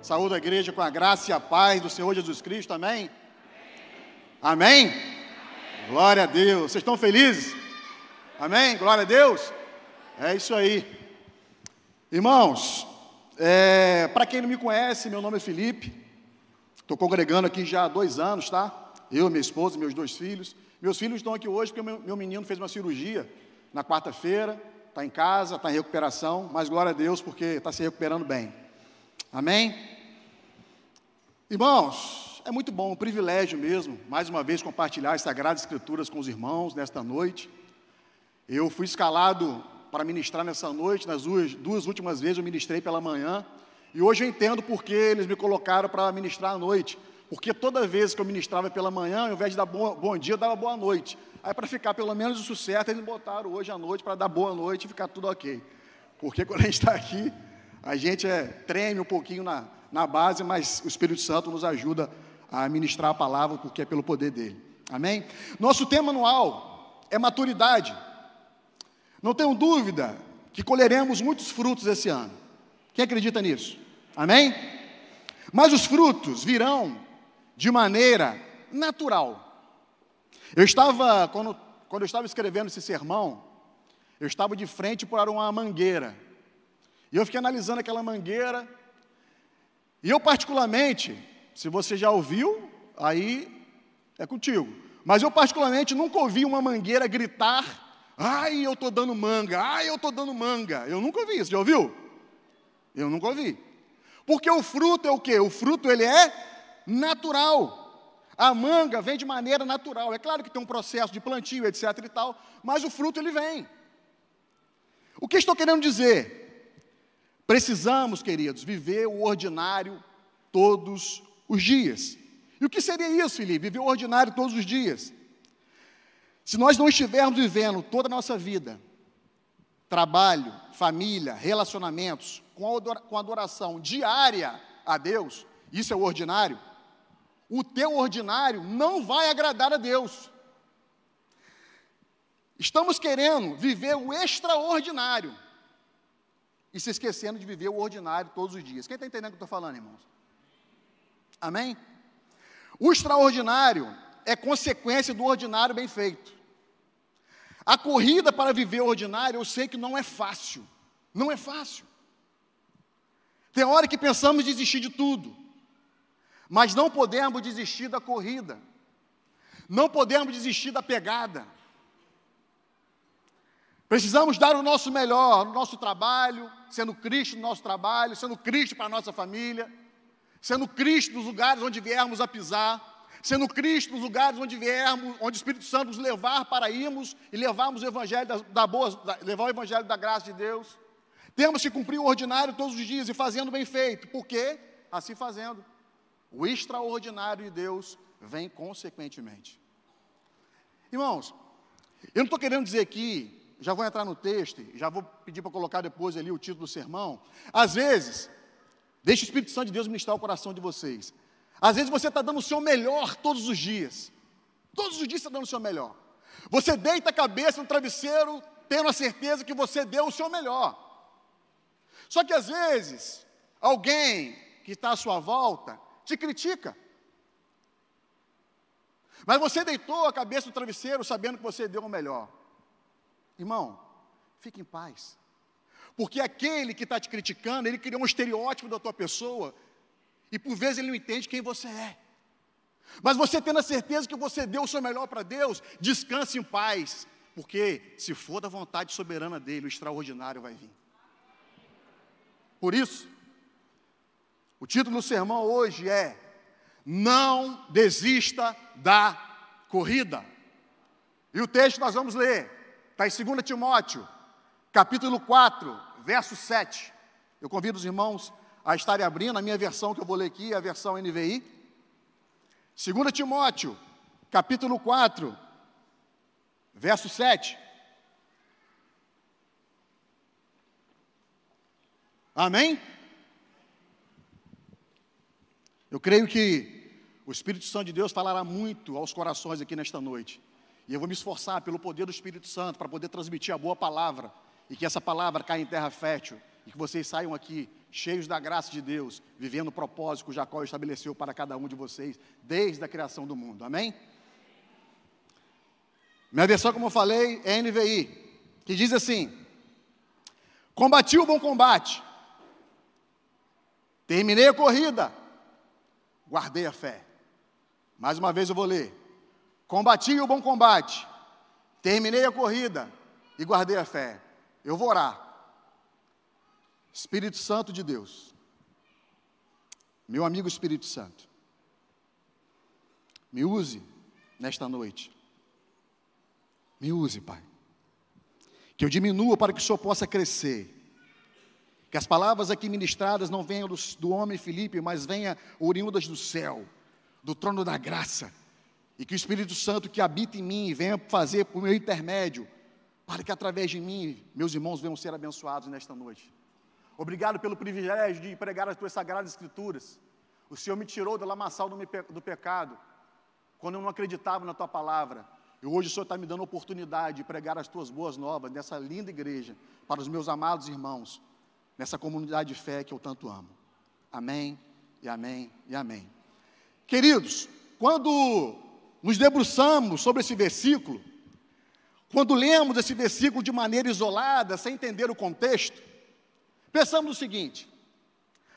Saúde a igreja com a graça e a paz do Senhor Jesus Cristo, amém? Amém? amém? Glória a Deus. Vocês estão felizes? Amém? Glória a Deus. É isso aí. Irmãos, é, para quem não me conhece, meu nome é Felipe. Estou congregando aqui já há dois anos, tá? Eu, minha esposa meus dois filhos. Meus filhos estão aqui hoje porque meu, meu menino fez uma cirurgia na quarta-feira, está em casa, está em recuperação, mas glória a Deus porque está se recuperando bem. Amém? Irmãos, é muito bom, um privilégio mesmo, mais uma vez compartilhar as Sagradas Escrituras com os irmãos nesta noite. Eu fui escalado para ministrar nessa noite, nas duas, duas últimas vezes eu ministrei pela manhã, e hoje eu entendo porque eles me colocaram para ministrar à noite, porque toda vez que eu ministrava pela manhã, ao invés de dar bom, bom dia, eu dava boa noite. Aí, para ficar pelo menos isso certo, eles botaram hoje à noite para dar boa noite e ficar tudo ok. Porque quando a gente está aqui, a gente é, treme um pouquinho na, na base, mas o Espírito Santo nos ajuda a ministrar a palavra, porque é pelo poder dele. Amém? Nosso tema anual é maturidade. Não tenho dúvida que colheremos muitos frutos esse ano. Quem acredita nisso? Amém? Mas os frutos virão de maneira natural. Eu estava, quando, quando eu estava escrevendo esse sermão, eu estava de frente para uma mangueira. E eu fiquei analisando aquela mangueira. E eu, particularmente, se você já ouviu, aí é contigo. Mas eu, particularmente, nunca ouvi uma mangueira gritar Ai, eu estou dando manga, ai, eu estou dando manga. Eu nunca ouvi isso, já ouviu? Eu nunca ouvi. Porque o fruto é o quê? O fruto ele é natural. A manga vem de maneira natural. É claro que tem um processo de plantio, etc e tal, mas o fruto ele vem. O que estou querendo dizer? Precisamos, queridos, viver o ordinário todos os dias. E o que seria isso, Felipe? Viver o ordinário todos os dias. Se nós não estivermos vivendo toda a nossa vida, trabalho, família, relacionamentos, com adoração diária a Deus, isso é o ordinário, o teu ordinário não vai agradar a Deus. Estamos querendo viver o extraordinário e se esquecendo de viver o ordinário todos os dias. Quem está entendendo o que eu estou falando, irmãos? Amém? O extraordinário é consequência do ordinário bem feito. A corrida para viver o ordinário, eu sei que não é fácil. Não é fácil. Tem hora que pensamos desistir de tudo, mas não podemos desistir da corrida, não podemos desistir da pegada. Precisamos dar o nosso melhor no nosso trabalho, sendo Cristo no nosso trabalho, sendo Cristo para a nossa família, sendo Cristo nos lugares onde viermos a pisar sendo Cristo nos lugares onde viermos, onde o Espírito Santo nos levar para irmos e levarmos o Evangelho da, da boa, da, levar o Evangelho da graça de Deus. Temos que cumprir o ordinário todos os dias e fazendo bem feito. Por quê? Assim fazendo. O extraordinário de Deus vem consequentemente. Irmãos, eu não estou querendo dizer aqui, já vou entrar no texto, já vou pedir para colocar depois ali o título do sermão. Às vezes, deixe o Espírito Santo de Deus ministrar o coração de vocês. Às vezes você está dando o seu melhor todos os dias. Todos os dias você está dando o seu melhor. Você deita a cabeça no travesseiro, tendo a certeza que você deu o seu melhor. Só que às vezes, alguém que está à sua volta te critica. Mas você deitou a cabeça no travesseiro sabendo que você deu o melhor. Irmão, fique em paz. Porque aquele que está te criticando, ele criou um estereótipo da tua pessoa e por vezes ele não entende quem você é. Mas você tendo a certeza que você deu o seu melhor para Deus, descanse em paz, porque se for da vontade soberana dele, o extraordinário vai vir. Por isso, o título do sermão hoje é: Não desista da corrida. E o texto nós vamos ler está em 2 Timóteo, capítulo 4, verso 7. Eu convido os irmãos a estarem abrindo, a minha versão que eu vou ler aqui a versão NVI. 2 Timóteo, capítulo 4, verso 7. Amém? Eu creio que o Espírito Santo de Deus falará muito aos corações aqui nesta noite. E eu vou me esforçar pelo poder do Espírito Santo para poder transmitir a boa palavra e que essa palavra caia em terra fértil e que vocês saiam aqui cheios da graça de Deus, vivendo o propósito que o Jacó estabeleceu para cada um de vocês, desde a criação do mundo. Amém? Minha versão, como eu falei, é NVI, que diz assim: Combati o bom combate, terminei a corrida, guardei a fé. Mais uma vez eu vou ler: Combati o bom combate, terminei a corrida e guardei a fé. Eu vou orar. Espírito Santo de Deus, meu amigo Espírito Santo, me use nesta noite. Me use, Pai. Que eu diminua para que o Senhor possa crescer. Que as palavras aqui ministradas não venham do, do homem Felipe, mas venham oriundas do céu, do trono da graça. E que o Espírito Santo que habita em mim venha fazer por meu intermédio, para que através de mim meus irmãos venham ser abençoados nesta noite. Obrigado pelo privilégio de pregar as tuas sagradas escrituras. O Senhor me tirou do lamaçal do pecado, quando eu não acreditava na tua palavra. E hoje o Senhor está me dando a oportunidade de pregar as tuas boas novas nessa linda igreja, para os meus amados irmãos, nessa comunidade de fé que eu tanto amo. Amém, e amém, e amém. Queridos, quando nos debruçamos sobre esse versículo, quando lemos esse versículo de maneira isolada, sem entender o contexto, Pensamos o seguinte: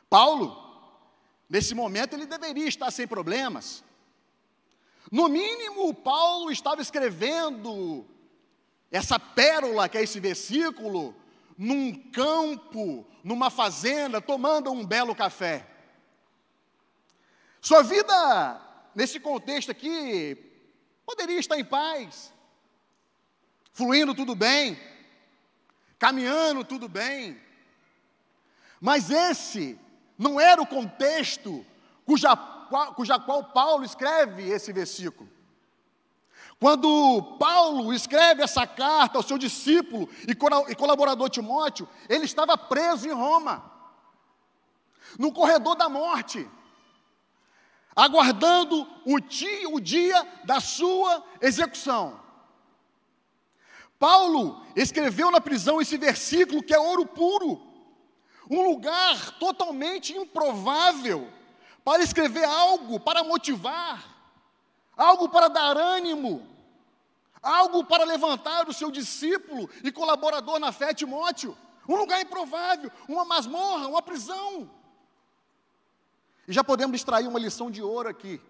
Paulo, nesse momento, ele deveria estar sem problemas. No mínimo, Paulo estava escrevendo essa pérola, que é esse versículo, num campo, numa fazenda, tomando um belo café. Sua vida, nesse contexto aqui, poderia estar em paz, fluindo tudo bem, caminhando tudo bem. Mas esse não era o contexto cuja, cuja qual Paulo escreve esse versículo. Quando Paulo escreve essa carta ao seu discípulo e colaborador Timóteo, ele estava preso em Roma, no corredor da morte, aguardando o dia, o dia da sua execução. Paulo escreveu na prisão esse versículo que é ouro puro um lugar totalmente improvável para escrever algo para motivar, algo para dar ânimo, algo para levantar o seu discípulo e colaborador na fé, Timóteo. Um lugar improvável, uma masmorra, uma prisão. E já podemos extrair uma lição de ouro aqui.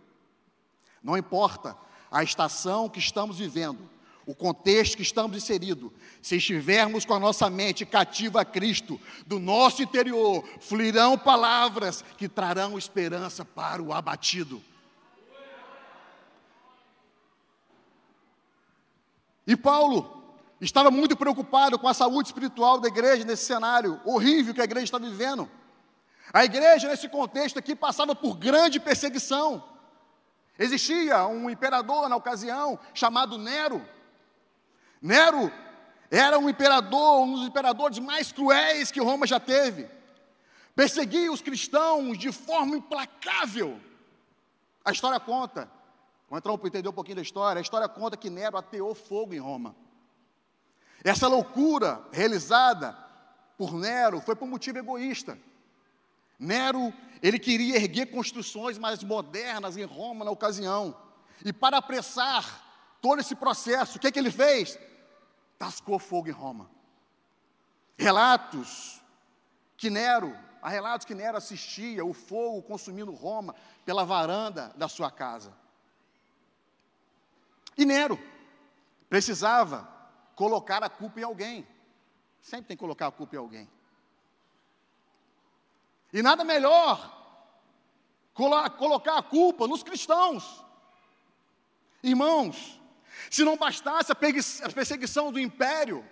Não importa a estação que estamos vivendo, o contexto que estamos inseridos, se estivermos com a nossa mente cativa a Cristo, do nosso interior fluirão palavras que trarão esperança para o abatido. E Paulo estava muito preocupado com a saúde espiritual da igreja nesse cenário horrível que a igreja está vivendo. A igreja, nesse contexto aqui, passava por grande perseguição. Existia um imperador na ocasião chamado Nero Nero era um imperador, um dos imperadores mais cruéis que Roma já teve. Perseguia os cristãos de forma implacável. A história conta, vamos entrar para entender um pouquinho da história, a história conta que Nero ateou fogo em Roma. Essa loucura realizada por Nero foi por motivo egoísta. Nero, ele queria erguer construções mais modernas em Roma na ocasião. E para apressar todo esse processo, o que, é que ele fez? tascou fogo em Roma. Relatos que Nero, há relatos que Nero assistia o fogo consumindo Roma pela varanda da sua casa. E Nero precisava colocar a culpa em alguém. Sempre tem que colocar a culpa em alguém. E nada melhor colocar a culpa nos cristãos. Irmãos, se não bastasse a perseguição do império,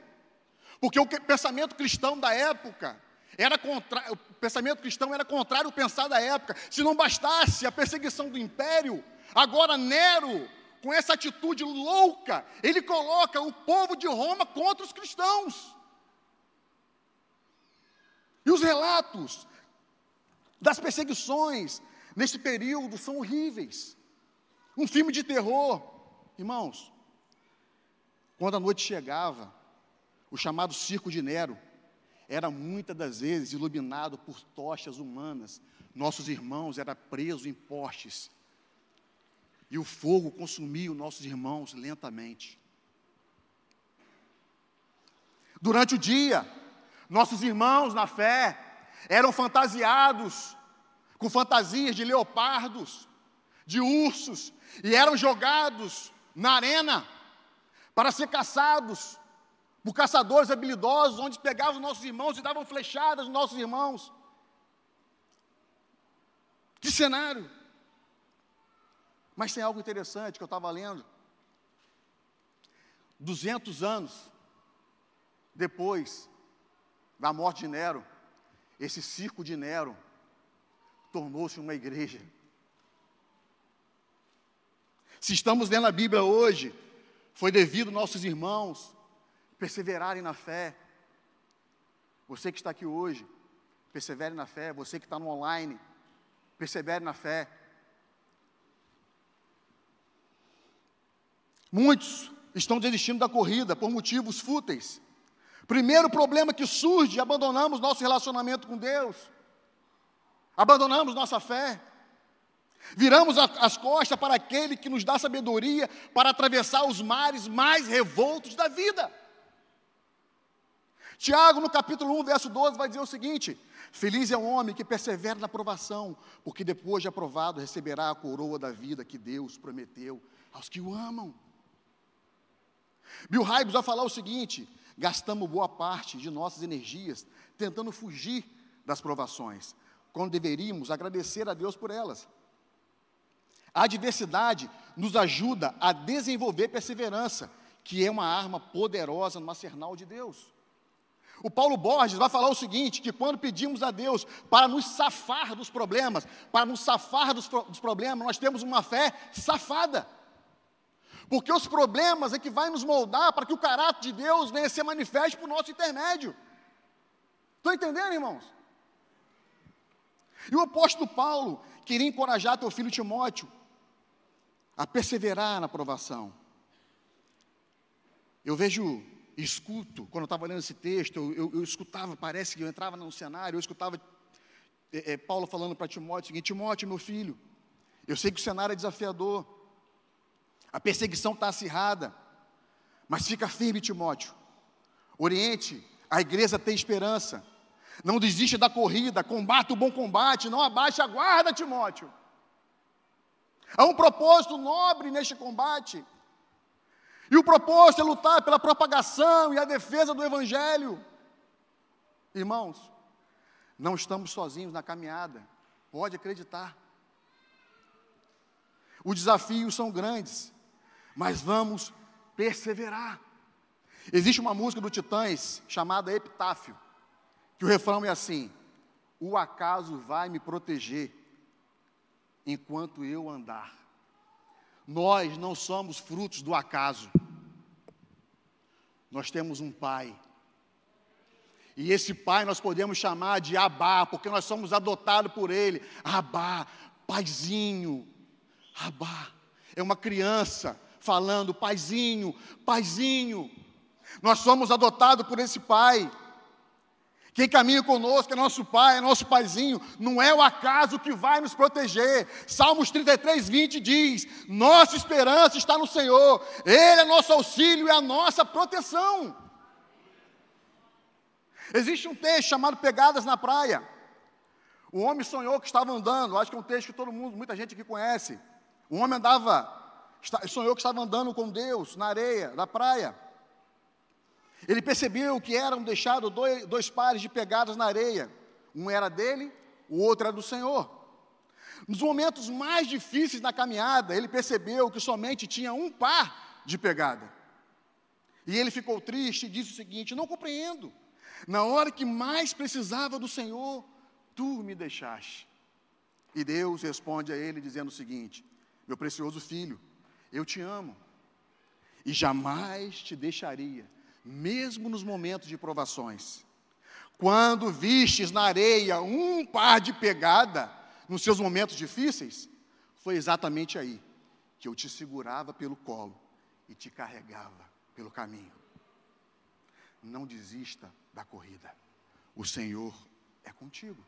porque o pensamento cristão da época era contra, o pensamento cristão era contrário ao pensar da época. Se não bastasse a perseguição do império, agora Nero, com essa atitude louca, ele coloca o povo de Roma contra os cristãos. E os relatos das perseguições nesse período são horríveis. Um filme de terror, irmãos. Quando a noite chegava, o chamado circo de Nero era muitas das vezes iluminado por tochas humanas. Nossos irmãos eram presos em postes. E o fogo consumia os nossos irmãos lentamente. Durante o dia, nossos irmãos na fé eram fantasiados com fantasias de leopardos, de ursos, e eram jogados na arena para ser caçados por caçadores habilidosos, onde pegavam os nossos irmãos e davam flechadas nos nossos irmãos. Que cenário! Mas tem algo interessante que eu estava lendo. 200 anos depois da morte de Nero, esse circo de Nero tornou-se uma igreja. Se estamos lendo a Bíblia hoje, foi devido nossos irmãos perseverarem na fé. Você que está aqui hoje, persevere na fé. Você que está no online, persevere na fé. Muitos estão desistindo da corrida por motivos fúteis. Primeiro problema que surge, abandonamos nosso relacionamento com Deus, abandonamos nossa fé, viramos as costas para aquele que nos dá sabedoria para atravessar os mares mais revoltos da vida. Tiago, no capítulo 1, verso 12, vai dizer o seguinte: Feliz é o homem que persevera na provação, porque depois de aprovado receberá a coroa da vida que Deus prometeu aos que o amam. Bill Hybels vai falar o seguinte: gastamos boa parte de nossas energias tentando fugir das provações, quando deveríamos agradecer a Deus por elas. A adversidade nos ajuda a desenvolver perseverança, que é uma arma poderosa no arsenal de Deus. O Paulo Borges vai falar o seguinte: que quando pedimos a Deus para nos safar dos problemas, para nos safar dos, dos problemas, nós temos uma fé safada. Porque os problemas é que vai nos moldar para que o caráter de Deus venha ser manifeste por nosso intermédio. Estão entendendo, irmãos? E o apóstolo Paulo queria encorajar teu filho Timóteo a perseverar na provação. Eu vejo, escuto, quando eu estava lendo esse texto, eu, eu, eu, escutava, parece que eu entrava no cenário, eu escutava é, é, Paulo falando para Timóteo o seguinte: Timóteo, meu filho, eu sei que o cenário é desafiador, a perseguição está acirrada, mas fica firme, Timóteo. Oriente, a igreja tem esperança. Não desiste da corrida, combate o bom combate, não abaixe a guarda, Timóteo. Há um propósito nobre neste combate. E o propósito é lutar pela propagação e a defesa do Evangelho. Irmãos, não estamos sozinhos na caminhada, pode acreditar. Os desafios são grandes, mas vamos perseverar. Existe uma música do Titãs chamada Epitáfio, que o refrão é assim: O acaso vai me proteger enquanto eu andar. Nós não somos frutos do acaso. Nós temos um pai. E esse pai nós podemos chamar de Abá, porque nós somos adotados por ele. Abá, paizinho. Abá. É uma criança falando, paizinho, paizinho. Nós somos adotados por esse pai. Quem caminha conosco é nosso pai, é nosso paizinho, não é o acaso que vai nos proteger. Salmos 33, 20 diz: Nossa esperança está no Senhor, Ele é nosso auxílio e a nossa proteção. Existe um texto chamado Pegadas na Praia. O homem sonhou que estava andando, acho que é um texto que todo mundo, muita gente aqui conhece. O homem andava sonhou que estava andando com Deus na areia da praia. Ele percebeu que eram deixados dois, dois pares de pegadas na areia. Um era dele, o outro era do Senhor. Nos momentos mais difíceis da caminhada, ele percebeu que somente tinha um par de pegada. E ele ficou triste e disse o seguinte: Não compreendo. Na hora que mais precisava do Senhor, tu me deixaste. E Deus responde a ele dizendo o seguinte: Meu precioso filho, eu te amo e jamais te deixaria, mesmo nos momentos de provações. Quando vistes na areia um par de pegada nos seus momentos difíceis, foi exatamente aí que eu te segurava pelo colo e te carregava pelo caminho. Não desista da corrida. o Senhor é contigo.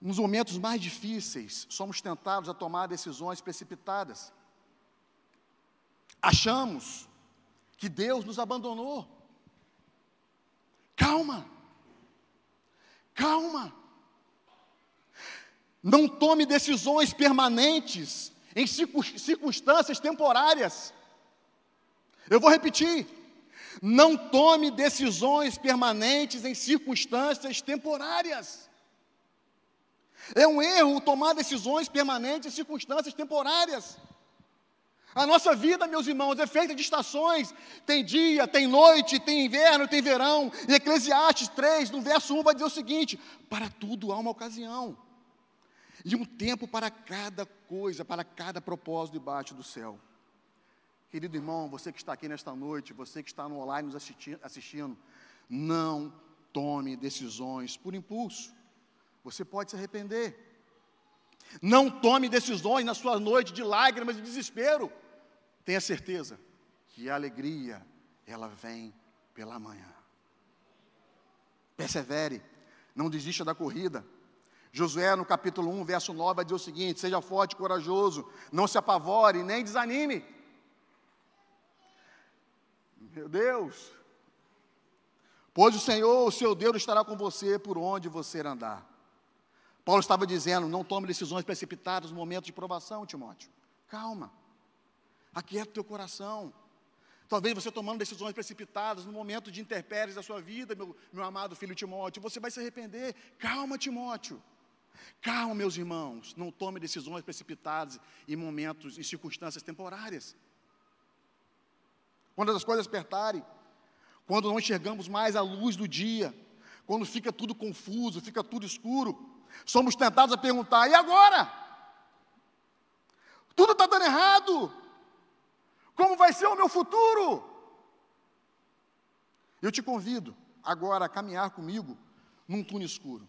Nos momentos mais difíceis, somos tentados a tomar decisões precipitadas. Achamos que Deus nos abandonou. Calma, calma. Não tome decisões permanentes em circunstâncias temporárias. Eu vou repetir. Não tome decisões permanentes em circunstâncias temporárias. É um erro tomar decisões permanentes em circunstâncias temporárias. A nossa vida, meus irmãos, é feita de estações. Tem dia, tem noite, tem inverno, tem verão. E Eclesiastes 3, no verso 1, vai dizer o seguinte: para tudo há uma ocasião. E um tempo para cada coisa, para cada propósito debaixo do céu. Querido irmão, você que está aqui nesta noite, você que está no online nos assistindo, não tome decisões por impulso. Você pode se arrepender. Não tome decisões na sua noite de lágrimas e desespero. Tenha certeza que a alegria, ela vem pela manhã. Persevere, não desista da corrida. Josué, no capítulo 1, verso 9, vai dizer o seguinte: Seja forte e corajoso, não se apavore, nem desanime. Meu Deus. Pois o Senhor, o seu Deus, estará com você por onde você andar. Paulo estava dizendo: não tome decisões precipitadas no momento de provação, Timóteo. Calma. Aquieta o teu coração. Talvez você tomando decisões precipitadas no momento de interpéries da sua vida, meu, meu amado filho Timóteo, você vai se arrepender. Calma, Timóteo. Calma, meus irmãos. Não tome decisões precipitadas em momentos, em circunstâncias temporárias. Quando as coisas apertarem, quando não enxergamos mais a luz do dia, quando fica tudo confuso, fica tudo escuro, somos tentados a perguntar: e agora? Tudo está dando errado. Como vai ser o meu futuro? Eu te convido agora a caminhar comigo num túnel escuro.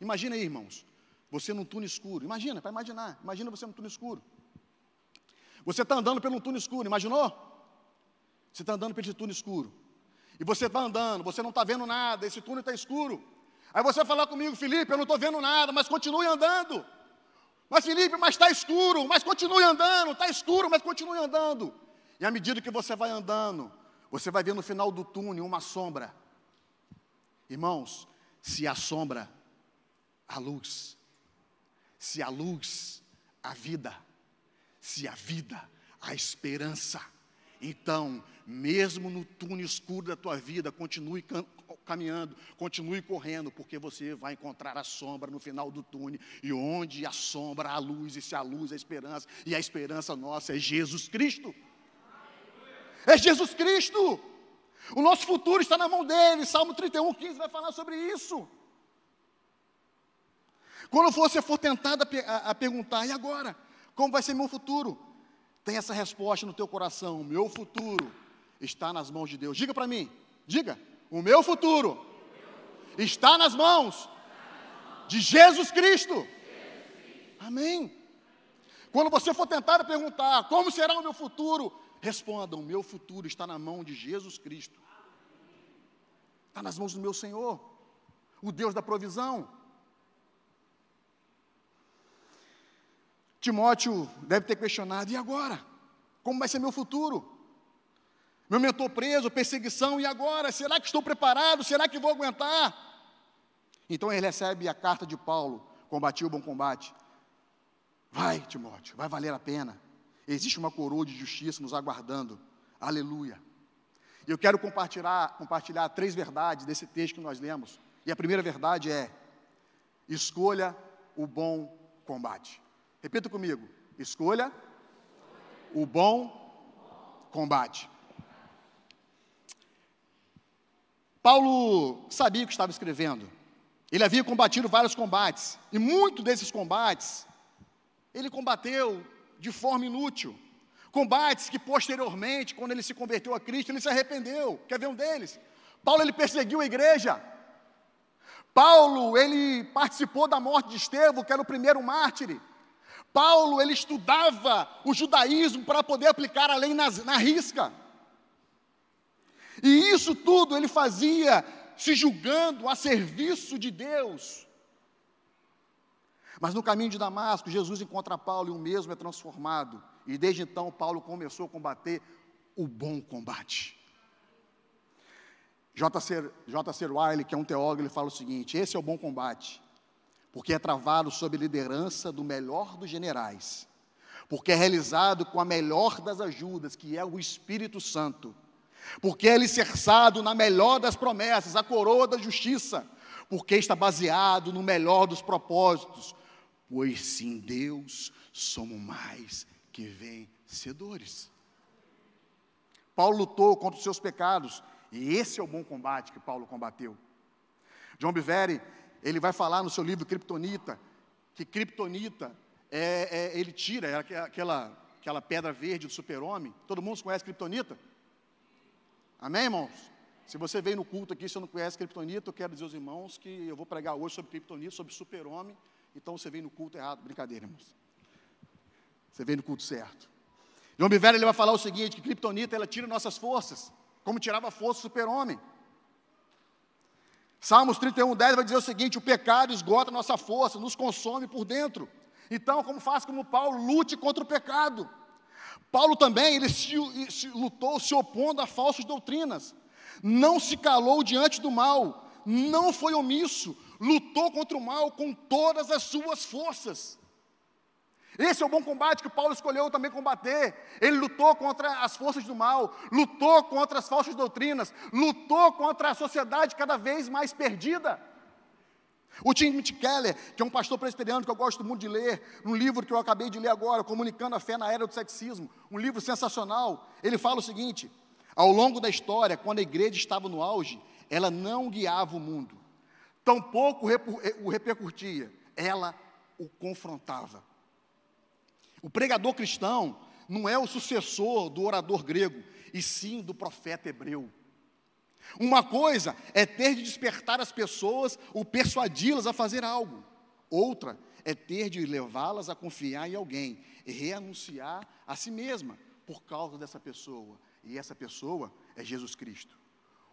Imagina aí, irmãos, você num túnel escuro. Imagina, para imaginar. Imagina você num túnel escuro. Você está andando pelo túnel escuro, imaginou? Você está andando pelo túnel escuro. E você está andando, você não está vendo nada, esse túnel está escuro. Aí você vai falar comigo, Felipe, eu não estou vendo nada, mas continue andando. Mas Felipe, mas está escuro, mas continue andando, está escuro, mas continue andando. E à medida que você vai andando, você vai ver no final do túnel uma sombra. Irmãos, se a sombra, a luz. Se a luz, a vida. Se a vida, a esperança. Então, mesmo no túnel escuro da tua vida, continue caminhando, continue correndo, porque você vai encontrar a sombra no final do túnel. E onde a sombra, a luz, e se a luz, a esperança, e a esperança nossa é Jesus Cristo. É Jesus Cristo. O nosso futuro está na mão dele. Salmo 31, 15 vai falar sobre isso. Quando você for tentado a, a perguntar, e agora? Como vai ser meu futuro? Tem essa resposta no teu coração. Meu futuro está nas mãos de Deus. Diga para mim, diga, o meu futuro está nas mãos de Jesus Cristo. Amém. Quando você for tentar perguntar como será o meu futuro, responda: o meu futuro está na mão de Jesus Cristo. Está nas mãos do meu Senhor, o Deus da provisão. Timóteo deve ter questionado: e agora? Como vai ser meu futuro? Meu mentor preso, perseguição, e agora? Será que estou preparado? Será que vou aguentar? Então ele recebe a carta de Paulo: combati o bom combate. Vai, Timóteo, vai valer a pena. Existe uma coroa de justiça nos aguardando. Aleluia. Eu quero compartilhar, compartilhar três verdades desse texto que nós lemos. E a primeira verdade é: escolha o bom combate. Repita comigo: escolha o bom combate. Paulo sabia o que estava escrevendo. Ele havia combatido vários combates, e muitos desses combates ele combateu de forma inútil. Combates que posteriormente, quando ele se converteu a Cristo, ele se arrependeu. Quer ver um deles? Paulo ele perseguiu a igreja. Paulo ele participou da morte de Estevão, que era o primeiro mártir. Paulo, ele estudava o judaísmo para poder aplicar a lei na, na risca. E isso tudo ele fazia se julgando a serviço de Deus. Mas no caminho de Damasco, Jesus encontra Paulo e o mesmo é transformado. E desde então, Paulo começou a combater o bom combate. J.C. Wiley, que é um teólogo, ele fala o seguinte: esse é o bom combate, porque é travado sob liderança do melhor dos generais, porque é realizado com a melhor das ajudas, que é o Espírito Santo, porque é alicerçado na melhor das promessas, a coroa da justiça, porque está baseado no melhor dos propósitos, pois sim, Deus somos mais que vencedores. Paulo lutou contra os seus pecados, e esse é o bom combate que Paulo combateu. John Biveri, ele vai falar no seu livro Kryptonita, que Kryptonita, é, é, ele tira aquela, aquela pedra verde do super-homem. Todo mundo conhece Kryptonita? Amém, irmãos? Se você veio no culto aqui, se não conhece Kryptonita, eu quero dizer aos irmãos que eu vou pregar hoje sobre Kryptonita, sobre super-homem, então você veio no culto errado. Brincadeira, irmãos. Você veio no culto certo. John Biveri, ele vai falar o seguinte, que Kryptonita, ela tira nossas forças como tirava a força do super-homem. Salmos 31, 10 vai dizer o seguinte: o pecado esgota nossa força, nos consome por dentro. Então, como faz como Paulo, lute contra o pecado. Paulo também, ele se, se, lutou se opondo a falsas doutrinas, não se calou diante do mal, não foi omisso, lutou contra o mal com todas as suas forças. Esse é o bom combate que Paulo escolheu também combater. Ele lutou contra as forças do mal, lutou contra as falsas doutrinas, lutou contra a sociedade cada vez mais perdida. O Timothy Keller, que é um pastor presbiteriano que eu gosto muito de ler, um livro que eu acabei de ler agora, Comunicando a Fé na Era do Sexismo, um livro sensacional, ele fala o seguinte: ao longo da história, quando a igreja estava no auge, ela não guiava o mundo, tampouco o repercutia, ela o confrontava. O pregador cristão não é o sucessor do orador grego, e sim do profeta hebreu. Uma coisa é ter de despertar as pessoas ou persuadi-las a fazer algo. Outra é ter de levá-las a confiar em alguém e reanunciar a si mesma por causa dessa pessoa. E essa pessoa é Jesus Cristo.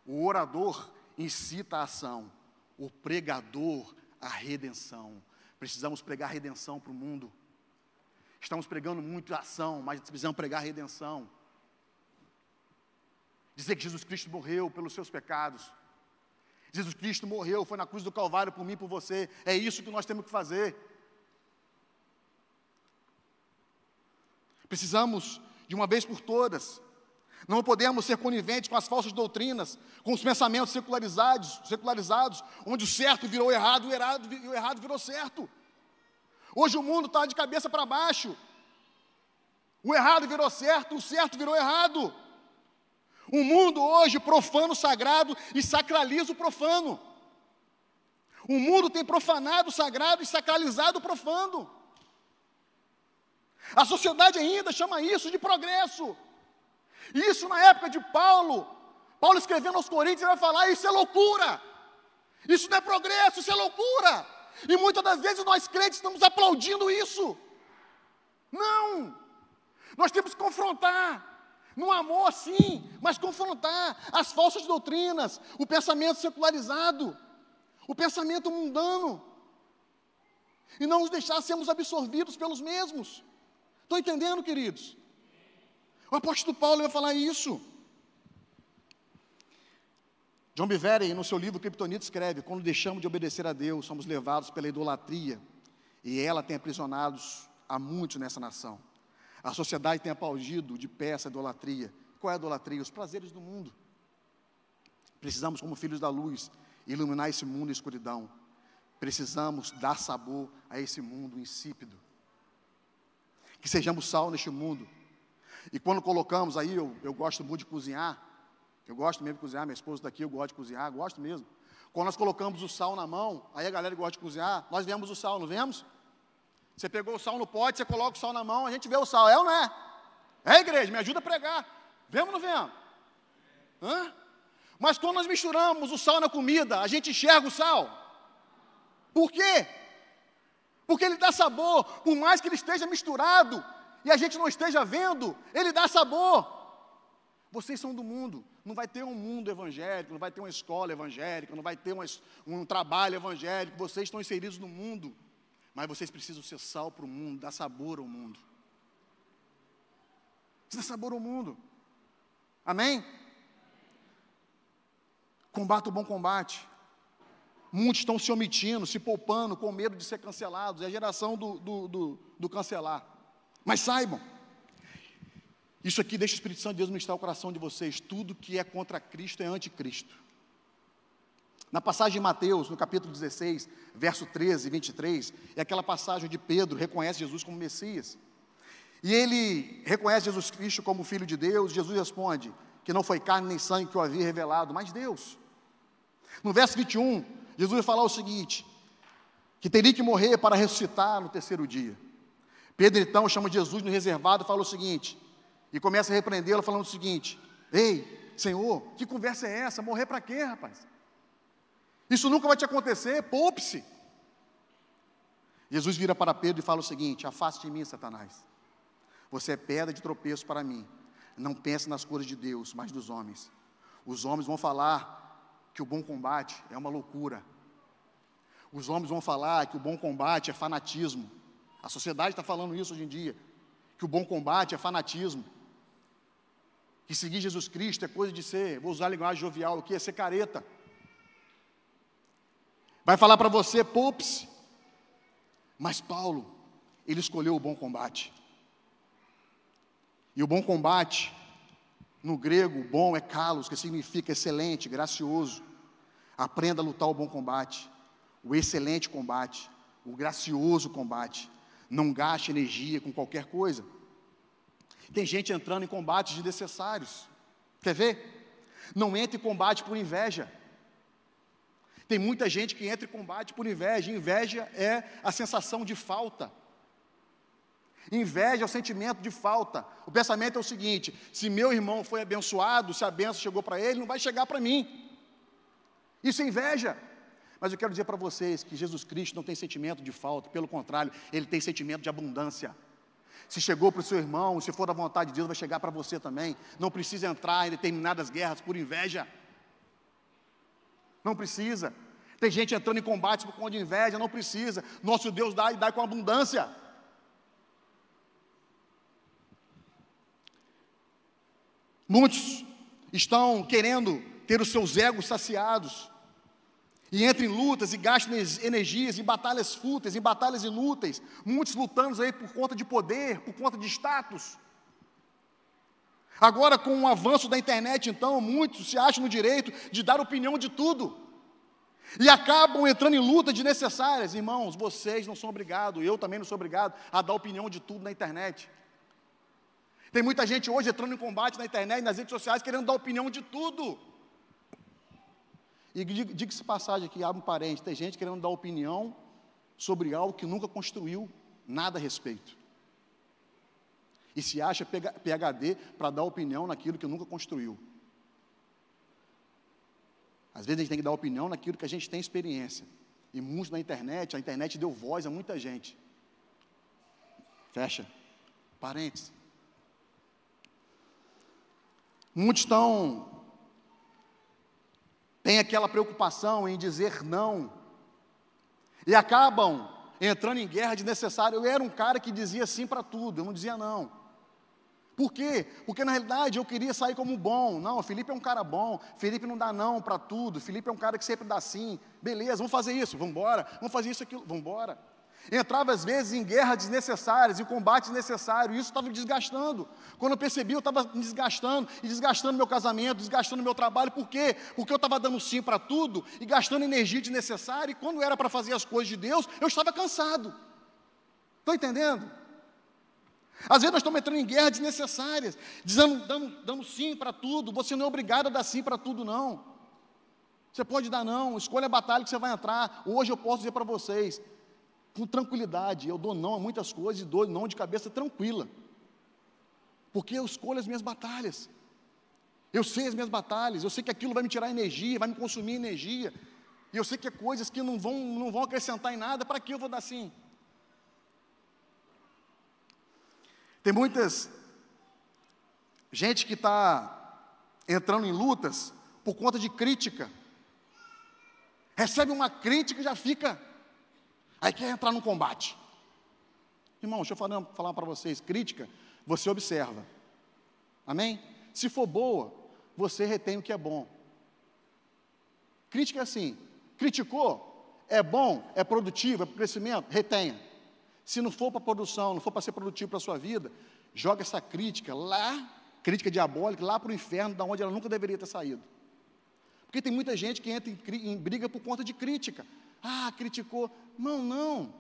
O orador incita a ação, o pregador a redenção. Precisamos pregar redenção para o mundo. Estamos pregando muito ação, mas precisamos pregar redenção. Dizer que Jesus Cristo morreu pelos seus pecados. Jesus Cristo morreu, foi na cruz do Calvário por mim e por você. É isso que nós temos que fazer. Precisamos, de uma vez por todas, não podemos ser coniventes com as falsas doutrinas, com os pensamentos secularizados, secularizados onde o certo virou errado, o errado, o errado virou certo. Hoje o mundo está de cabeça para baixo. O errado virou certo, o certo virou errado. O mundo hoje profana o sagrado e sacraliza o profano. O mundo tem profanado o sagrado e sacralizado o profano. A sociedade ainda chama isso de progresso. Isso na época de Paulo. Paulo escrevendo aos Coríntios, ele vai falar: isso é loucura. Isso não é progresso, isso é loucura. E muitas das vezes nós crentes estamos aplaudindo isso. Não! Nós temos que confrontar. No amor, sim, mas confrontar as falsas doutrinas, o pensamento secularizado, o pensamento mundano. E não nos deixar sermos absorvidos pelos mesmos. Estão entendendo, queridos? O apóstolo Paulo vai falar isso. John Bevere, no seu livro Kryptonita, escreve: Quando deixamos de obedecer a Deus, somos levados pela idolatria, e ela tem aprisionados a muitos nessa nação. A sociedade tem aplaudido de pé essa idolatria. Qual é a idolatria? Os prazeres do mundo. Precisamos, como filhos da luz, iluminar esse mundo em escuridão. Precisamos dar sabor a esse mundo insípido. Que sejamos sal neste mundo. E quando colocamos aí, eu, eu gosto muito de cozinhar, eu gosto mesmo de cozinhar, minha esposa daqui, eu gosto de cozinhar, gosto mesmo. Quando nós colocamos o sal na mão, aí a galera gosta de cozinhar, nós vemos o sal, não vemos? Você pegou o sal no pote, você coloca o sal na mão, a gente vê o sal, é ou não é? É, igreja, me ajuda a pregar. Vemos ou não vemos? Hã? Mas quando nós misturamos o sal na comida, a gente enxerga o sal. Por quê? Porque ele dá sabor, por mais que ele esteja misturado e a gente não esteja vendo, ele dá sabor. Vocês são do mundo, Não vai ter um mundo evangélico, não vai ter uma escola evangélica, não vai ter uma, um trabalho evangélico. Vocês estão inseridos no mundo, mas vocês precisam ser sal para o mundo, dar sabor ao mundo. Precisa sabor ao mundo. Amém? Combata o bom combate. Muitos estão se omitindo, se poupando, com medo de ser cancelados. É a geração do, do, do, do cancelar. Mas saibam, isso aqui deixa o Espírito Santo de Deus ministrar o coração de vocês. Tudo que é contra Cristo é anticristo. Na passagem de Mateus, no capítulo 16, verso 13 e 23, é aquela passagem onde Pedro reconhece Jesus como Messias. E ele reconhece Jesus Cristo como Filho de Deus. Jesus responde que não foi carne nem sangue que o havia revelado, mas Deus. No verso 21, Jesus vai falar o seguinte: que teria que morrer para ressuscitar no terceiro dia. Pedro então chama Jesus no reservado e fala o seguinte: e começa a repreendê-lo, falando o seguinte: Ei, Senhor, que conversa é essa? Morrer para quê, rapaz? Isso nunca vai te acontecer, poupe-se. Jesus vira para Pedro e fala o seguinte: Afaste de mim, Satanás. Você é pedra de tropeço para mim. Não pense nas coisas de Deus, mas dos homens. Os homens vão falar que o bom combate é uma loucura. Os homens vão falar que o bom combate é fanatismo. A sociedade está falando isso hoje em dia. Que o bom combate é fanatismo que seguir Jesus Cristo é coisa de ser, vou usar a linguagem jovial aqui, é ser careta. Vai falar para você, poupe-se. Mas Paulo, ele escolheu o bom combate. E o bom combate, no grego, bom é kalos, que significa excelente, gracioso. Aprenda a lutar o bom combate, o excelente combate, o gracioso combate. Não gaste energia com qualquer coisa. Tem gente entrando em combates desnecessários. Quer ver? Não entre em combate por inveja. Tem muita gente que entra em combate por inveja. Inveja é a sensação de falta. Inveja é o sentimento de falta. O pensamento é o seguinte: se meu irmão foi abençoado, se a benção chegou para ele, não vai chegar para mim. Isso é inveja. Mas eu quero dizer para vocês que Jesus Cristo não tem sentimento de falta, pelo contrário, ele tem sentimento de abundância. Se chegou para o seu irmão, se for da vontade de Deus, vai chegar para você também. Não precisa entrar em determinadas guerras por inveja. Não precisa. Tem gente entrando em combates por conta de inveja, não precisa. Nosso Deus dá e dá com abundância. Muitos estão querendo ter os seus egos saciados e entra em lutas e gasta energias em batalhas fúteis, em batalhas inúteis, muitos lutando aí por conta de poder, por conta de status. Agora, com o avanço da internet, então, muitos se acham no direito de dar opinião de tudo. E acabam entrando em lutas desnecessárias. Irmãos, vocês não são obrigados, eu também não sou obrigado a dar opinião de tudo na internet. Tem muita gente hoje entrando em combate na internet, nas redes sociais, querendo dar opinião de tudo. E diga-se passagem aqui, abre um parente, tem gente querendo dar opinião sobre algo que nunca construiu nada a respeito. E se acha PHD para dar opinião naquilo que nunca construiu. Às vezes a gente tem que dar opinião naquilo que a gente tem experiência. E muitos na internet, a internet deu voz a muita gente. Fecha. Parentes. Muitos estão tem aquela preocupação em dizer não, e acabam entrando em guerra desnecessária. Eu era um cara que dizia sim para tudo, eu não dizia não. Por quê? Porque na realidade eu queria sair como bom. Não, Felipe é um cara bom. Felipe não dá não para tudo. Felipe é um cara que sempre dá sim. Beleza, vamos fazer isso, vamos embora. Vamos fazer isso aquilo, vamos embora. Entrava às vezes em guerras desnecessárias, em combates desnecessários, isso estava me desgastando. Quando eu percebi, eu estava me desgastando, e desgastando meu casamento, desgastando meu trabalho, por quê? Porque eu estava dando sim para tudo e gastando energia desnecessária, e quando era para fazer as coisas de Deus, eu estava cansado. Estão entendendo? Às vezes nós estamos entrando em guerras desnecessárias, dizendo, dando, dando sim para tudo, você não é obrigado a dar sim para tudo, não. Você pode dar não, escolha a batalha que você vai entrar. Hoje eu posso dizer para vocês, com tranquilidade. Eu dou não a muitas coisas e dou não de cabeça tranquila. Porque eu escolho as minhas batalhas. Eu sei as minhas batalhas, eu sei que aquilo vai me tirar energia, vai me consumir energia. E eu sei que é coisas que não vão, não vão acrescentar em nada, para que eu vou dar sim? Tem muitas gente que está entrando em lutas por conta de crítica. Recebe uma crítica e já fica. Aí quer entrar no combate. Irmão, deixa eu falar, falar para vocês: crítica, você observa. Amém? Se for boa, você retém o que é bom. Crítica é assim: criticou, é bom, é produtivo, é para crescimento, retenha. Se não for para produção, não for para ser produtivo para a sua vida, joga essa crítica lá, crítica diabólica, lá para o inferno, da onde ela nunca deveria ter saído. Porque tem muita gente que entra em, em briga por conta de crítica. Ah, criticou. Não, não.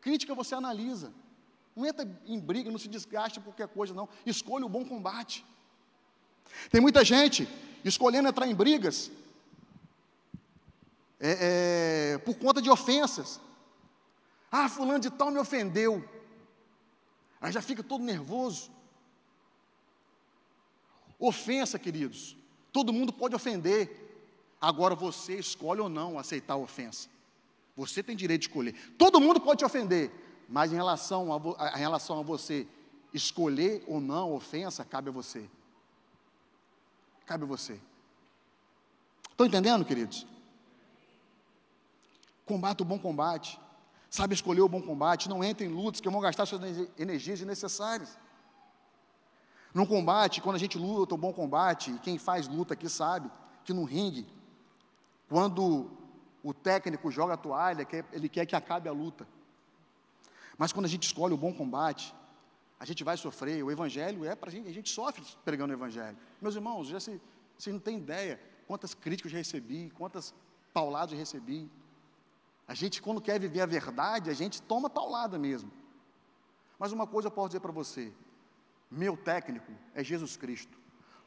Crítica você analisa. Não entra em briga, não se desgaste por qualquer coisa, não. Escolha o bom combate. Tem muita gente escolhendo entrar em brigas é, é, por conta de ofensas. Ah, fulano de tal me ofendeu. Aí já fica todo nervoso. Ofensa, queridos. Todo mundo pode ofender. Agora você escolhe ou não aceitar a ofensa. Você tem direito de escolher. Todo mundo pode te ofender, mas em relação a, em relação a você escolher ou não a ofensa, cabe a você. Cabe a você. Estão entendendo, queridos? Combate o bom combate. Sabe escolher o bom combate. Não entre em lutas que vão gastar suas energias desnecessárias. No combate, quando a gente luta o bom combate, e quem faz luta aqui sabe que no ringue, quando o técnico joga a toalha, ele quer que acabe a luta. Mas quando a gente escolhe o bom combate, a gente vai sofrer. O Evangelho é para a gente, a gente sofre pregando o Evangelho. Meus irmãos, já se, vocês não têm ideia quantas críticas eu recebi, quantas pauladas eu recebi. A gente, quando quer viver a verdade, a gente toma paulada mesmo. Mas uma coisa eu posso dizer para você: meu técnico é Jesus Cristo.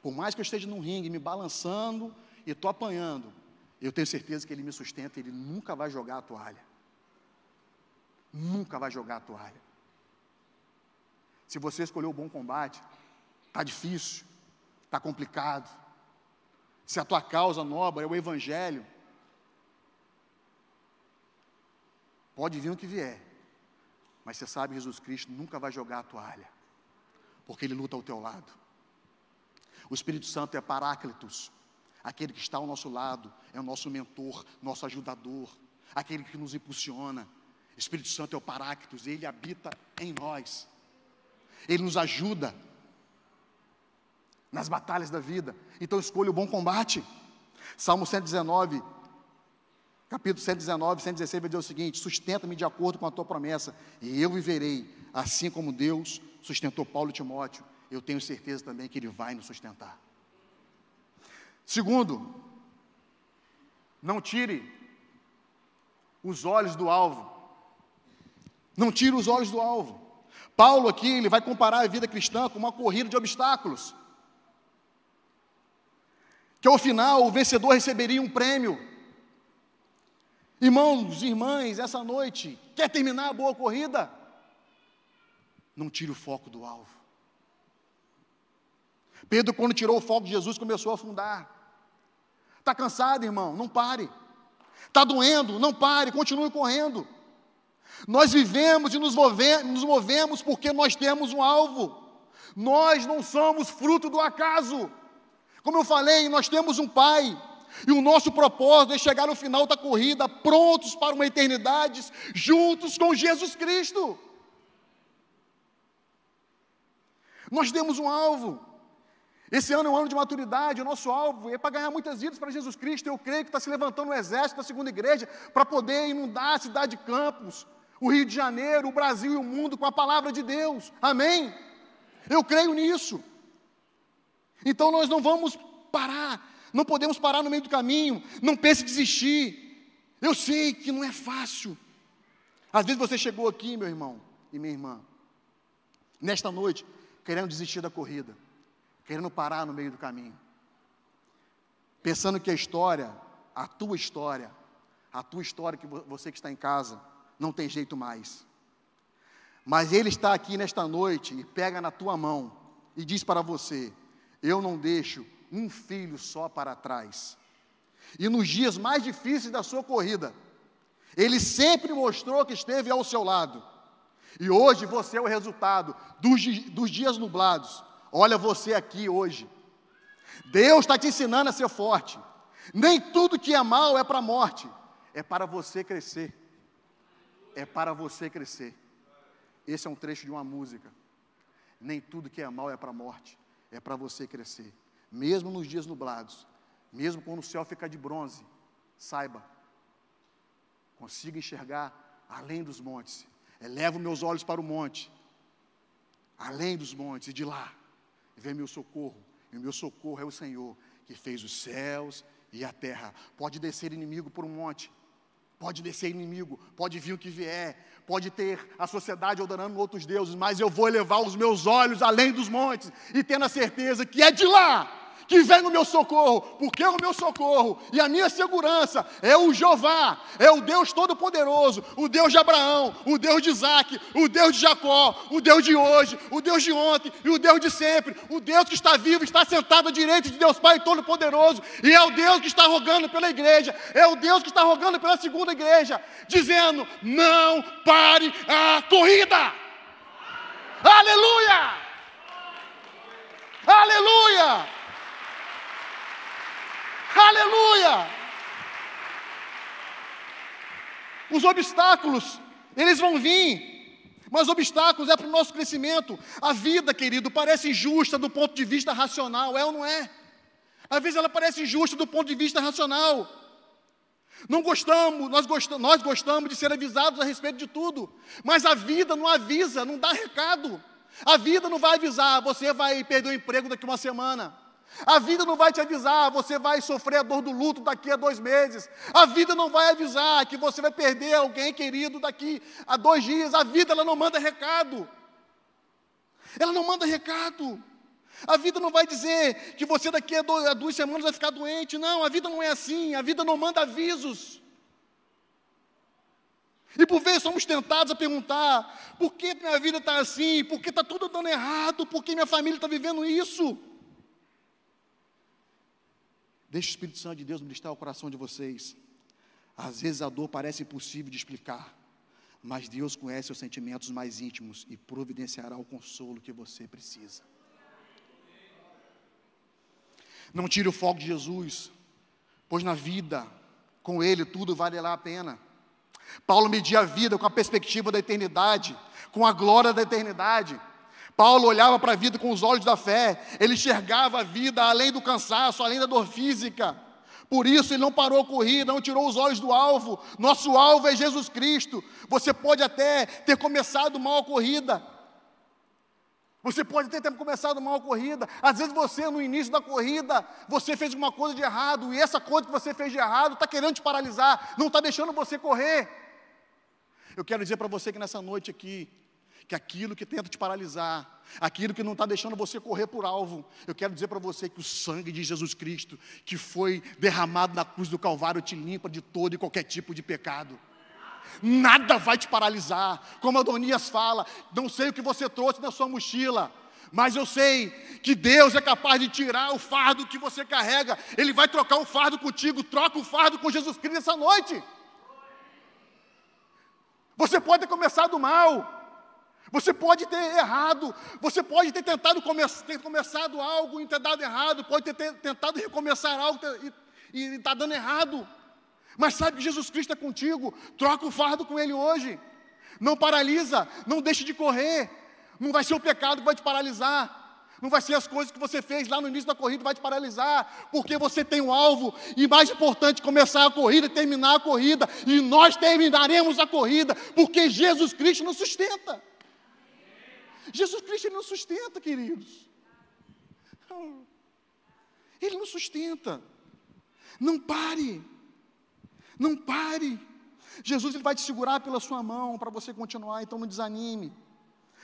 Por mais que eu esteja num ringue me balançando e estou apanhando, eu tenho certeza que Ele me sustenta, Ele nunca vai jogar a toalha. Nunca vai jogar a toalha. Se você escolheu o bom combate, está difícil, está complicado. Se a tua causa nobre é o Evangelho, pode vir o que vier, mas você sabe, Jesus Cristo nunca vai jogar a toalha, porque Ele luta ao teu lado. O Espírito Santo é Paráclitos, aquele que está ao nosso lado, é o nosso mentor, nosso ajudador, aquele que nos impulsiona. O Espírito Santo é o Paráclitos, ele habita em nós. Ele nos ajuda nas batalhas da vida. Então escolha o bom combate. Salmo 119, capítulo 119, 116 vai dizer o seguinte: Sustenta-me de acordo com a tua promessa, e eu viverei, assim como Deus sustentou Paulo e Timóteo. Eu tenho certeza também que Ele vai nos sustentar. Segundo, não tire os olhos do alvo. Não tire os olhos do alvo. Paulo aqui, ele vai comparar a vida cristã com uma corrida de obstáculos. Que ao final o vencedor receberia um prêmio. Irmãos irmãs, essa noite, quer terminar a boa corrida? Não tire o foco do alvo. Pedro, quando tirou o foco de Jesus, começou a afundar. Está cansado, irmão? Não pare. Está doendo? Não pare, continue correndo. Nós vivemos e nos nos movemos porque nós temos um alvo. Nós não somos fruto do acaso. Como eu falei, nós temos um Pai. E o nosso propósito é chegar no final da corrida, prontos para uma eternidade, juntos com Jesus Cristo. Nós temos um alvo. Esse ano é um ano de maturidade, o nosso alvo é para ganhar muitas vidas para Jesus Cristo. Eu creio que está se levantando um exército da segunda igreja para poder inundar a cidade de Campos, o Rio de Janeiro, o Brasil e o mundo com a palavra de Deus. Amém? Eu creio nisso. Então nós não vamos parar, não podemos parar no meio do caminho, não pense em desistir. Eu sei que não é fácil. Às vezes você chegou aqui, meu irmão e minha irmã, nesta noite, querendo desistir da corrida querendo parar no meio do caminho, pensando que a história, a tua história, a tua história que você que está em casa, não tem jeito mais. Mas Ele está aqui nesta noite e pega na tua mão e diz para você: Eu não deixo um filho só para trás. E nos dias mais difíceis da sua corrida, Ele sempre mostrou que esteve ao seu lado. E hoje você é o resultado dos, dos dias nublados, Olha você aqui hoje. Deus está te ensinando a ser forte. Nem tudo que é mal é para a morte, é para você crescer. É para você crescer. Esse é um trecho de uma música. Nem tudo que é mal é para a morte, é para você crescer. Mesmo nos dias nublados, mesmo quando o céu ficar de bronze, saiba, consiga enxergar além dos montes. Elevo meus olhos para o monte, além dos montes, e de lá vem meu socorro. E o meu socorro é o Senhor, que fez os céus e a terra. Pode descer inimigo por um monte, pode descer inimigo, pode vir o que vier, pode ter a sociedade adorando outros deuses, mas eu vou elevar os meus olhos além dos montes e tendo a certeza que é de lá que vem o meu socorro, porque o meu socorro e a minha segurança é o Jeová, é o Deus Todo-Poderoso, o Deus de Abraão, o Deus de Isaac, o Deus de Jacó, o Deus de hoje, o Deus de ontem e o Deus de sempre, o Deus que está vivo, está sentado à direita de Deus Pai Todo-Poderoso, e é o Deus que está rogando pela igreja, é o Deus que está rogando pela segunda igreja, dizendo: não pare a corrida. Aleluia! Aleluia! Aleluia! Os obstáculos, eles vão vir, mas obstáculos é para o nosso crescimento. A vida, querido, parece injusta do ponto de vista racional, é ou não é? Às vezes ela parece injusta do ponto de vista racional. Não gostamos, nós gostamos, nós gostamos de ser avisados a respeito de tudo, mas a vida não avisa, não dá recado. A vida não vai avisar, você vai perder o emprego daqui uma semana. A vida não vai te avisar, você vai sofrer a dor do luto daqui a dois meses. A vida não vai avisar que você vai perder alguém querido daqui a dois dias. A vida ela não manda recado. Ela não manda recado. A vida não vai dizer que você daqui a duas semanas vai ficar doente. Não, a vida não é assim. A vida não manda avisos. E por vezes somos tentados a perguntar: por que minha vida está assim? Por que está tudo dando errado? Por que minha família está vivendo isso? Deixe o Espírito Santo de Deus ministrar o coração de vocês. Às vezes a dor parece impossível de explicar, mas Deus conhece os sentimentos mais íntimos e providenciará o consolo que você precisa. Não tire o foco de Jesus, pois na vida, com Ele, tudo valerá a pena. Paulo media a vida com a perspectiva da eternidade, com a glória da eternidade. Paulo olhava para a vida com os olhos da fé, ele enxergava a vida além do cansaço, além da dor física. Por isso ele não parou a corrida, não tirou os olhos do alvo. Nosso alvo é Jesus Cristo. Você pode até ter começado mal a corrida. Você pode até ter começado mal a corrida. Às vezes você, no início da corrida, você fez uma coisa de errado, e essa coisa que você fez de errado está querendo te paralisar, não está deixando você correr. Eu quero dizer para você que nessa noite aqui, que aquilo que tenta te paralisar, aquilo que não está deixando você correr por alvo, eu quero dizer para você que o sangue de Jesus Cristo, que foi derramado na cruz do Calvário, te limpa de todo e qualquer tipo de pecado. Nada vai te paralisar, como Adonias fala, não sei o que você trouxe na sua mochila, mas eu sei que Deus é capaz de tirar o fardo que você carrega, Ele vai trocar o fardo contigo, troca o fardo com Jesus Cristo essa noite. Você pode ter começado mal, você pode ter errado, você pode ter tentado come ter começado algo e ter dado errado, pode ter tentado recomeçar algo e está dando errado. Mas sabe que Jesus Cristo é contigo, troca o fardo com Ele hoje. Não paralisa, não deixe de correr. Não vai ser o pecado que vai te paralisar. Não vai ser as coisas que você fez lá no início da corrida que vai te paralisar, porque você tem um alvo, e mais importante, começar a corrida, terminar a corrida, e nós terminaremos a corrida, porque Jesus Cristo nos sustenta. Jesus Cristo ele não sustenta, queridos. Ele não sustenta. Não pare. Não pare. Jesus ele vai te segurar pela sua mão para você continuar, então não desanime.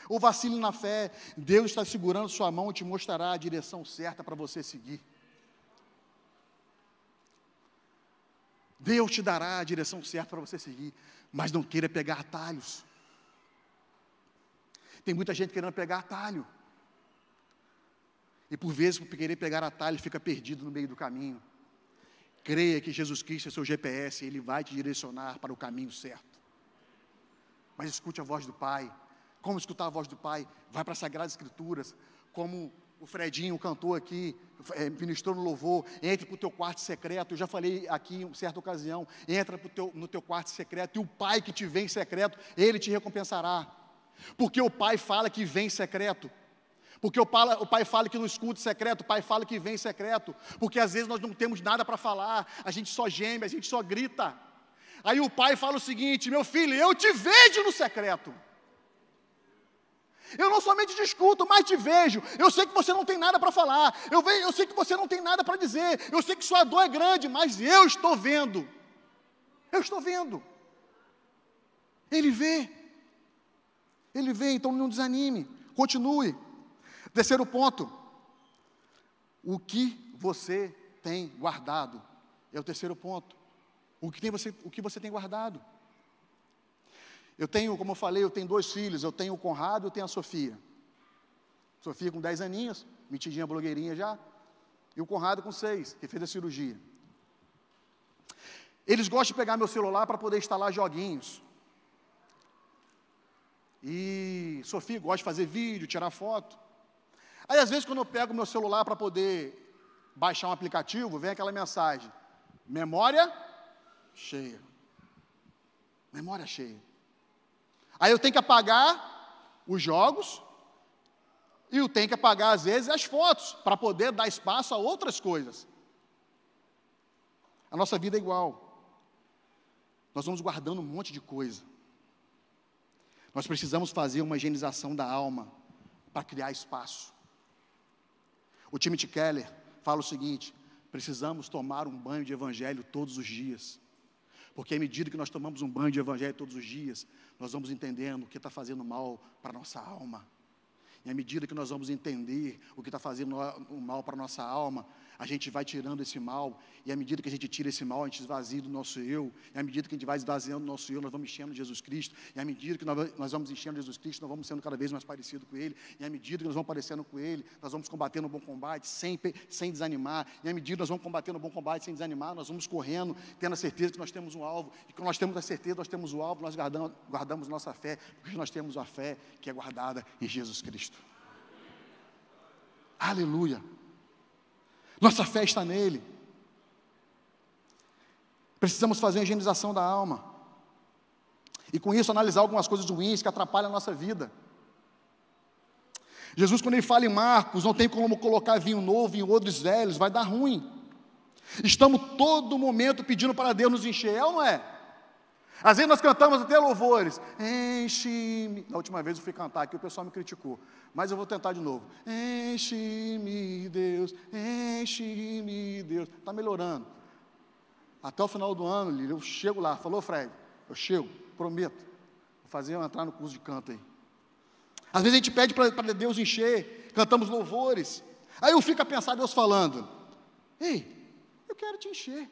Ou vacile na fé. Deus está segurando sua mão e te mostrará a direção certa para você seguir. Deus te dará a direção certa para você seguir, mas não queira pegar atalhos. Tem muita gente querendo pegar atalho. E por vezes, por querer pegar atalho, fica perdido no meio do caminho. Creia que Jesus Cristo é seu GPS, Ele vai te direcionar para o caminho certo. Mas escute a voz do Pai. Como escutar a voz do Pai? Vai para as Sagradas Escrituras. Como o Fredinho cantou aqui, é, ministrou no louvor, entre para o teu quarto secreto. Eu já falei aqui em certa ocasião: entra teu, no teu quarto secreto, e o Pai que te vem em secreto, ele te recompensará. Porque o Pai fala que vem em secreto. Porque o pai, o pai fala que não escuta secreto, o pai fala que vem secreto. Porque às vezes nós não temos nada para falar, a gente só geme, a gente só grita. Aí o pai fala o seguinte: meu filho, eu te vejo no secreto. Eu não somente te escuto, mas te vejo. Eu sei que você não tem nada para falar. Eu, vejo, eu sei que você não tem nada para dizer. Eu sei que sua dor é grande, mas eu estou vendo. Eu estou vendo. Ele vê. Ele vê, então não desanime. Continue. Terceiro ponto. O que você tem guardado? É o terceiro ponto. O que, tem você, o que você tem guardado? Eu tenho, como eu falei, eu tenho dois filhos, eu tenho o Conrado e eu tenho a Sofia. Sofia com 10 aninhos, metidinha blogueirinha já, e o Conrado com 6, que fez a cirurgia. Eles gostam de pegar meu celular para poder instalar joguinhos. E Sofia gosta de fazer vídeo, tirar foto. Aí, às vezes, quando eu pego meu celular para poder baixar um aplicativo, vem aquela mensagem: memória cheia. Memória cheia. Aí eu tenho que apagar os jogos e eu tenho que apagar, às vezes, as fotos, para poder dar espaço a outras coisas. A nossa vida é igual. Nós vamos guardando um monte de coisa. Nós precisamos fazer uma higienização da alma para criar espaço. O Timothy Keller fala o seguinte: precisamos tomar um banho de evangelho todos os dias. Porque à medida que nós tomamos um banho de evangelho todos os dias, nós vamos entendendo o que está fazendo mal para a nossa alma. E à medida que nós vamos entender o que está fazendo o mal para a nossa alma, a gente vai tirando esse mal. E à medida que a gente tira esse mal, a gente esvazia do nosso eu. E à medida que a gente vai esvaziando o nosso eu, nós vamos enchendo Jesus Cristo. E à medida que nós vamos enchendo Jesus Cristo, nós vamos sendo cada vez mais parecidos com Ele. E à medida que nós vamos parecendo com Ele, nós vamos combatendo o bom combate sem, sem desanimar. E à medida que nós vamos combatendo o bom combate sem desanimar, nós vamos correndo, tendo a certeza que nós temos um alvo. E quando nós temos a certeza, nós temos o alvo, nós guardamos, guardamos nossa fé, porque nós temos a fé que é guardada em Jesus Cristo. Aleluia. Nossa fé está nele. Precisamos fazer a higienização da alma. E com isso analisar algumas coisas ruins que atrapalham a nossa vida. Jesus, quando ele fala em Marcos, não tem como colocar vinho novo em odres velhos, vai dar ruim. Estamos todo momento pedindo para Deus nos encher, é ou não é? Às vezes nós cantamos até louvores. Enche-me. Na última vez eu fui cantar aqui, o pessoal me criticou. Mas eu vou tentar de novo. Enche-me, Deus. Enche-me, Deus. Está melhorando. Até o final do ano, eu chego lá. Falou, Fred? Eu chego, prometo. Vou fazer eu entrar no curso de canto aí. Às vezes a gente pede para Deus encher, cantamos louvores. Aí eu fico a pensar Deus falando: Ei, eu quero te encher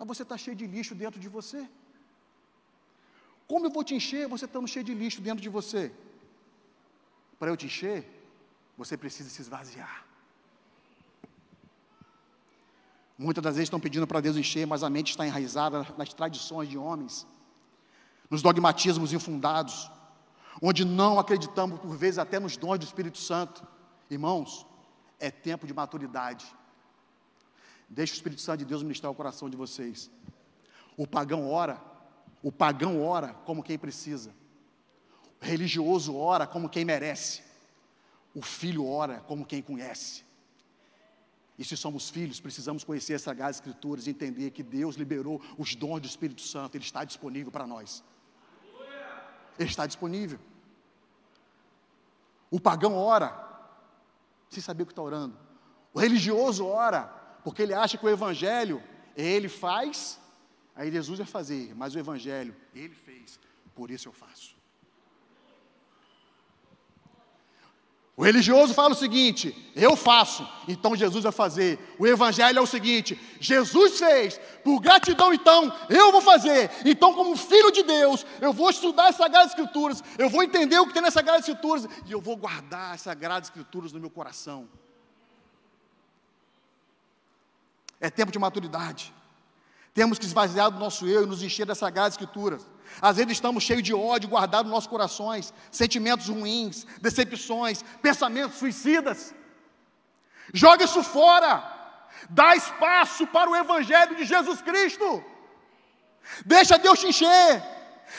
mas você está cheio de lixo dentro de você. Como eu vou te encher você estando cheio de lixo dentro de você? Para eu te encher, você precisa se esvaziar. Muitas das vezes estão pedindo para Deus encher, mas a mente está enraizada nas tradições de homens, nos dogmatismos infundados, onde não acreditamos, por vezes, até nos dons do Espírito Santo. Irmãos, é tempo de maturidade. Deixe o Espírito Santo de Deus ministrar o coração de vocês. O pagão ora, o pagão ora como quem precisa. O religioso ora como quem merece. O filho ora como quem conhece. E se somos filhos, precisamos conhecer as Sagradas Escrituras e entender que Deus liberou os dons do Espírito Santo, Ele está disponível para nós. Ele está disponível. O pagão ora, sem saber o que está orando. O religioso ora, porque ele acha que o Evangelho ele faz, aí Jesus vai fazer, mas o Evangelho ele fez, por isso eu faço. O religioso fala o seguinte: eu faço, então Jesus vai fazer. O Evangelho é o seguinte: Jesus fez, por gratidão, então eu vou fazer. Então, como filho de Deus, eu vou estudar as Sagradas Escrituras, eu vou entender o que tem nas Sagradas Escrituras e eu vou guardar as Sagradas Escrituras no meu coração. É tempo de maturidade. Temos que esvaziar do nosso eu e nos encher das sagradas escrituras. Às vezes estamos cheios de ódio guardado nos nossos corações, sentimentos ruins, decepções, pensamentos suicidas. Joga isso fora. Dá espaço para o Evangelho de Jesus Cristo. Deixa Deus te encher.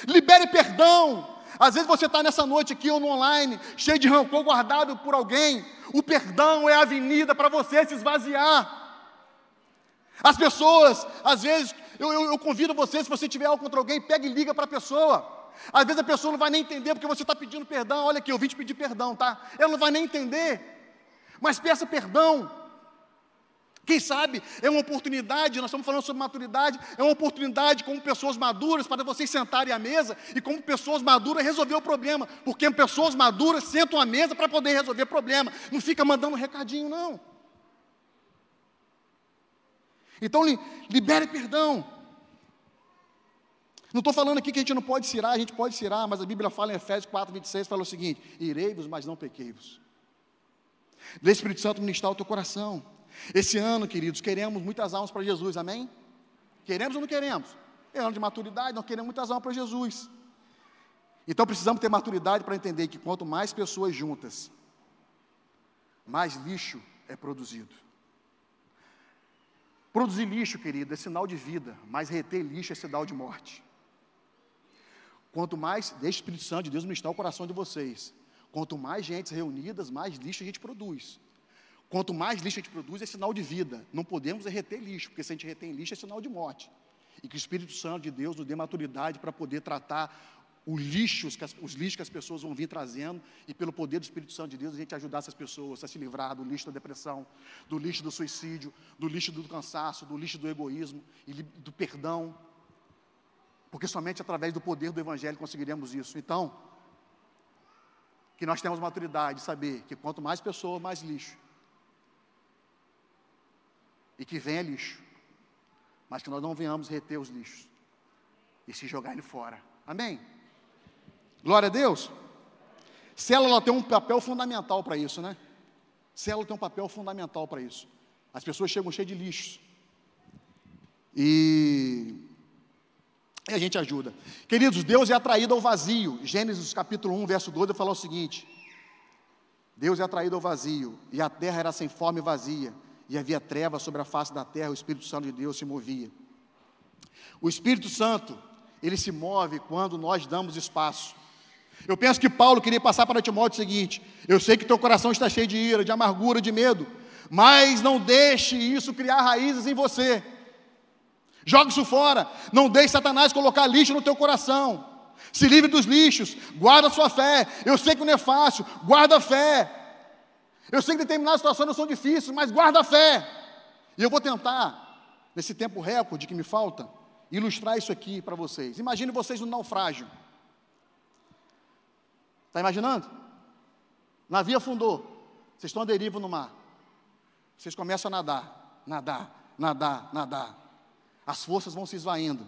Libere perdão. Às vezes você está nessa noite aqui ou no online, cheio de rancor guardado por alguém. O perdão é a avenida para você se esvaziar. As pessoas, às vezes, eu, eu, eu convido você, se você tiver algo contra alguém, pega e liga para a pessoa. Às vezes a pessoa não vai nem entender porque você está pedindo perdão. Olha aqui, eu vim te pedir perdão, tá? Ela não vai nem entender. Mas peça perdão. Quem sabe é uma oportunidade, nós estamos falando sobre maturidade, é uma oportunidade como pessoas maduras para vocês sentarem à mesa e como pessoas maduras resolver o problema, porque pessoas maduras sentam à mesa para poder resolver problema, não fica mandando recadinho não. Então libere perdão. Não estou falando aqui que a gente não pode cirar, a gente pode cirar, mas a Bíblia fala em Efésios 4, 26, fala o seguinte: irei-vos, mas não pequei-vos. Deixe o Espírito Santo ministrar o teu coração. Esse ano, queridos, queremos muitas almas para Jesus, amém? Queremos ou não queremos? É ano de maturidade, nós queremos muitas almas para Jesus. Então precisamos ter maturidade para entender que quanto mais pessoas juntas, mais lixo é produzido. Produzir lixo, querido, é sinal de vida, mas reter lixo é sinal de morte. Quanto mais, deixe o Espírito Santo de Deus ministrar o coração de vocês. Quanto mais gente reunidas, mais lixo a gente produz. Quanto mais lixo a gente produz, é sinal de vida. Não podemos reter lixo, porque se a gente retém lixo, é sinal de morte. E que o Espírito Santo de Deus nos dê maturidade para poder tratar os lixos, que as, os lixos que as pessoas vão vir trazendo, e pelo poder do Espírito Santo de Deus, a gente ajudar essas pessoas a se livrar do lixo da depressão, do lixo do suicídio, do lixo do cansaço, do lixo do egoísmo e do perdão. Porque somente através do poder do Evangelho conseguiremos isso. Então, que nós temos maturidade de saber que quanto mais pessoas, mais lixo. E que venha lixo. Mas que nós não venhamos reter os lixos e se jogar ele fora. Amém? Glória a Deus. Célula tem um papel fundamental para isso, né? Célula tem um papel fundamental para isso. As pessoas chegam cheias de lixos. E e a gente ajuda. Queridos, Deus é atraído ao vazio. Gênesis capítulo 1, verso 12, fala o seguinte: Deus é atraído ao vazio, e a terra era sem forma e vazia, e havia trevas sobre a face da terra, o Espírito Santo de Deus se movia. O Espírito Santo, ele se move quando nós damos espaço. Eu penso que Paulo queria passar para Timóteo o seguinte: eu sei que teu coração está cheio de ira, de amargura, de medo, mas não deixe isso criar raízes em você. Joga isso fora. Não deixe Satanás colocar lixo no teu coração. Se livre dos lixos. Guarda a sua fé. Eu sei que não é fácil. Guarda a fé. Eu sei que determinadas situações não são difíceis, mas guarda a fé. E eu vou tentar, nesse tempo recorde que me falta, ilustrar isso aqui para vocês. Imagine vocês no naufrágio. Está imaginando? Navio afundou. Vocês estão à deriva no mar. Vocês começam a nadar, nadar, nadar, nadar. As forças vão se esvaindo.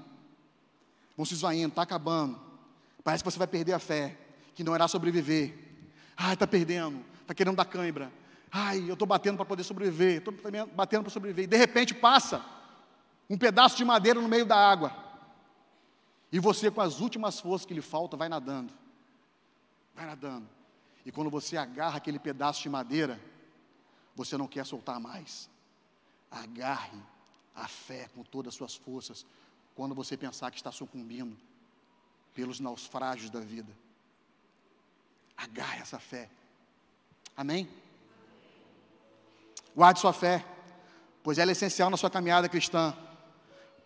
Vão se esvaindo, está acabando. Parece que você vai perder a fé, que não irá sobreviver. Ai, está perdendo, está querendo dar cãibra. Ai, eu estou batendo para poder sobreviver, estou batendo para sobreviver. E de repente passa um pedaço de madeira no meio da água. E você, com as últimas forças que lhe faltam, vai nadando. Vai nadando. E quando você agarra aquele pedaço de madeira, você não quer soltar mais. Agarre a fé com todas as suas forças quando você pensar que está sucumbindo pelos naufrágios da vida. Agarre essa fé. Amém? Guarde sua fé, pois ela é essencial na sua caminhada cristã.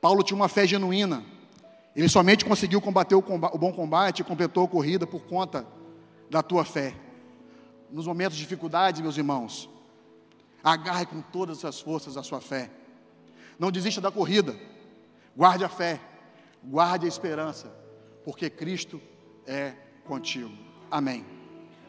Paulo tinha uma fé genuína. Ele somente conseguiu combater o, combate, o bom combate e completou a corrida por conta da tua fé. Nos momentos de dificuldade, meus irmãos, agarre com todas as forças a sua fé. Não desista da corrida. Guarde a fé. Guarde a esperança. Porque Cristo é contigo. Amém.